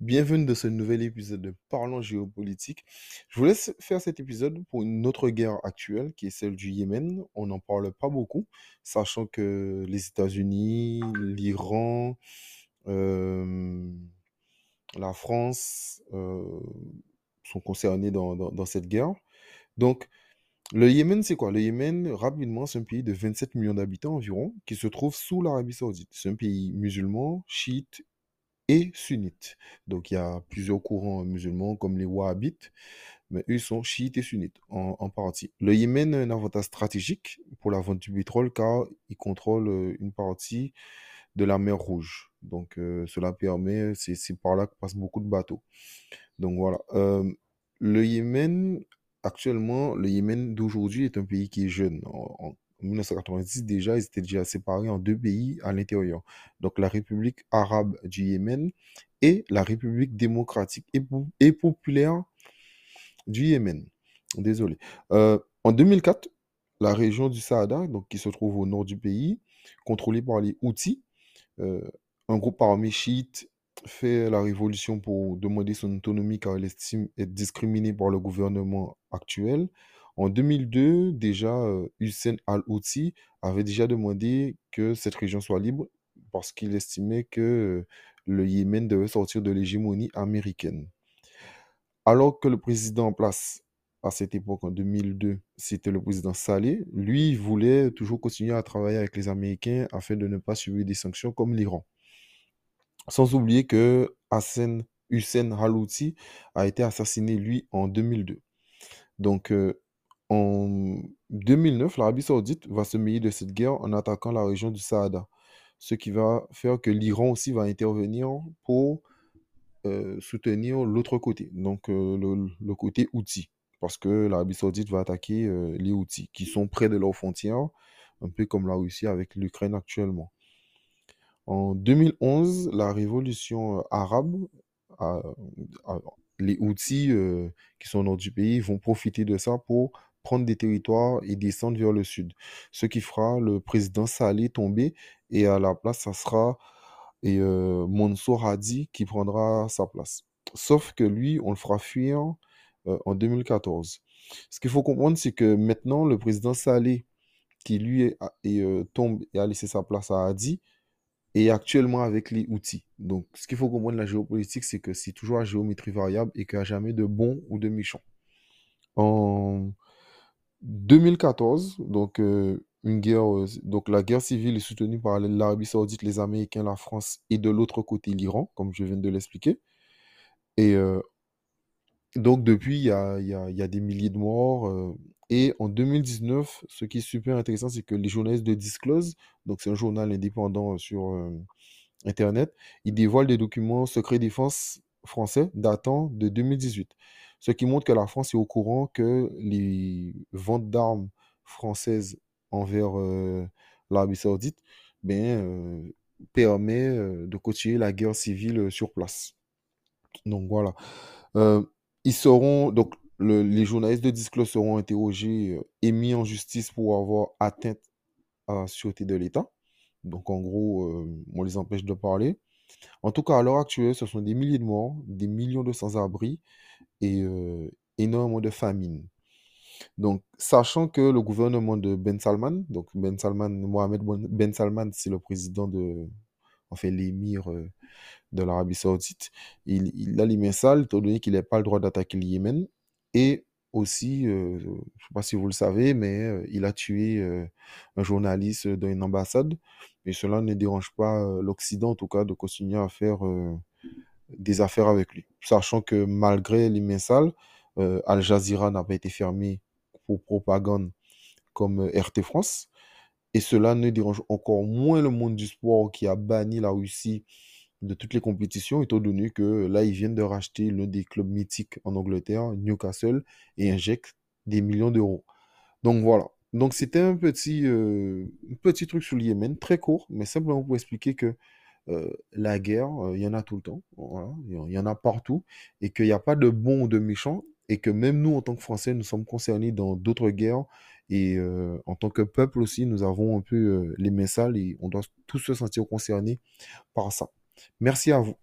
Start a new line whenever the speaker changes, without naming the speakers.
Bienvenue dans ce nouvel épisode de Parlons géopolitique. Je vous laisse faire cet épisode pour une autre guerre actuelle qui est celle du Yémen. On n'en parle pas beaucoup, sachant que les États-Unis, l'Iran, euh, la France euh, sont concernés dans, cette guerre. Donc, le Yémen, c'est quoi? Le Yémen, rapidement, c'est un pays de 27 millions d'habitants environ, qui se trouve sous l'Arabie Saoudite. C'est un pays musulman, chiite et sunnites. Donc il y a plusieurs courants musulmans comme les wahhabites, mais eux sont chiites et sunnites en, partie. Le Yémen a un avantage stratégique pour la vente du pétrole car il contrôle euh, une partie de la mer Rouge. Donc euh, cela permet, c'est par là que passent beaucoup de bateaux. Donc voilà. Euh, le Yémen, actuellement, le Yémen d'aujourd'hui est un pays qui est jeune. 1990, déjà, ils étaient déjà séparés en deux pays à l'intérieur. Donc la République arabe du Yémen et la République démocratique et, po- et populaire du Yémen. Désolé. Euh, en 2004, la région du Saada, donc qui se trouve au nord du pays, contrôlée par les Houthis, euh, un groupe armé chiite fait la révolution pour demander son autonomie car il estime être discriminé par le gouvernement actuel. En 2002, déjà, euh, Hussein al-Houthi avait déjà demandé que cette région soit libre parce qu'il estimait que euh, le Yémen devait sortir de l'hégémonie américaine. Alors que le président en place à cette époque, en 2002, c'était le président Saleh, lui, voulait toujours continuer à travailler avec les Américains afin de ne pas subir des sanctions comme l'Iran. Sans oublier que Hassan Hussein Halouti a été assassiné, lui, en 2002. Donc, euh, en 2009, l'Arabie Saoudite va se mêler de cette guerre en attaquant la région du Saada, ce qui va faire que l'Iran aussi va intervenir pour euh, soutenir l'autre côté, donc euh, le, côté Houthi, parce que l'Arabie Saoudite va attaquer euh, les Houthis, qui sont près de leurs frontières, un peu comme la Russie avec l'Ukraine actuellement. En 2011, la révolution arabe, les Houthis qui sont au nord du pays vont profiter de ça pour prendre des territoires et descendre vers le sud. Ce qui fera le président Saleh tomber et à la place, ça sera et, euh, Mansour Hadi qui prendra sa place. Sauf que lui, on le fera fuir euh, en 2014. Ce qu'il faut comprendre, c'est que maintenant, le président Saleh, qui lui est, euh, tombe et a laissé sa place à Hadi, et actuellement avec les outils. Donc, ce qu'il faut comprendre de la géopolitique, c'est que c'est toujours à géométrie variable et qu'il n'y a jamais de bon ou de méchant. En 2014, donc, euh, une guerre, euh, donc la guerre civile est soutenue par l'Arabie Saoudite, les Américains, la France et de l'autre côté l'Iran, comme je viens de l'expliquer. Et euh, donc, depuis, il y a, des milliers de morts. et en 2019, ce qui est super intéressant, c'est que les journalistes de Disclose, donc c'est un journal indépendant sur, Internet, il dévoile des documents secrets défense français datant de 2018, ce qui montre que la France est au courant que les ventes d'armes françaises envers euh, l'Arabie Saoudite ben, euh, permet euh, de continuer la guerre civile euh, sur place. Donc voilà. Ils seront, donc le- les journalistes de Disclose seront interrogés et mis en justice pour avoir atteinte à la sûreté de l'État. Donc en gros, on les empêche de parler. En tout cas, à l'heure actuelle, ce sont des milliers de morts, des millions de sans-abri et euh, énormément de famine. Donc, sachant que le gouvernement de Ben Salman, donc Ben Salman, Mohamed Ben Ben Salman, c'est le président de, l'émir euh, de l'Arabie Saoudite, il, a les mains étant donné qu'il n'a pas le droit d'attaquer le Yémen. Et aussi, euh, je ne sais pas si vous le savez, mais euh, il a tué euh, un journaliste dans une ambassade. Et cela ne dérange pas l'Occident, en tout cas, de continuer à faire des affaires avec lui. Sachant que malgré les mains sales, euh, Al Jazeera n'a pas été fermé pour propagande comme RT France. Et cela ne dérange encore moins le monde du sport qui a banni la Russie de toutes les compétitions, étant donné que là, ils viennent de racheter l'un des clubs mythiques en Angleterre, Newcastle, et injectent des millions d'euros. Donc voilà. Donc c'était un petit, euh, petit truc sur le Yémen, très court, mais simplement pour expliquer que euh, la guerre, euh, il y en a tout le temps, il y en a partout, et qu'il n'y a pas de bons ou de méchants, et que même nous, en tant que Français, nous sommes concernés dans d'autres guerres, et en tant que peuple aussi, nous avons un peu les mains sales, et on doit tous se sentir concernés par ça. Merci à vous.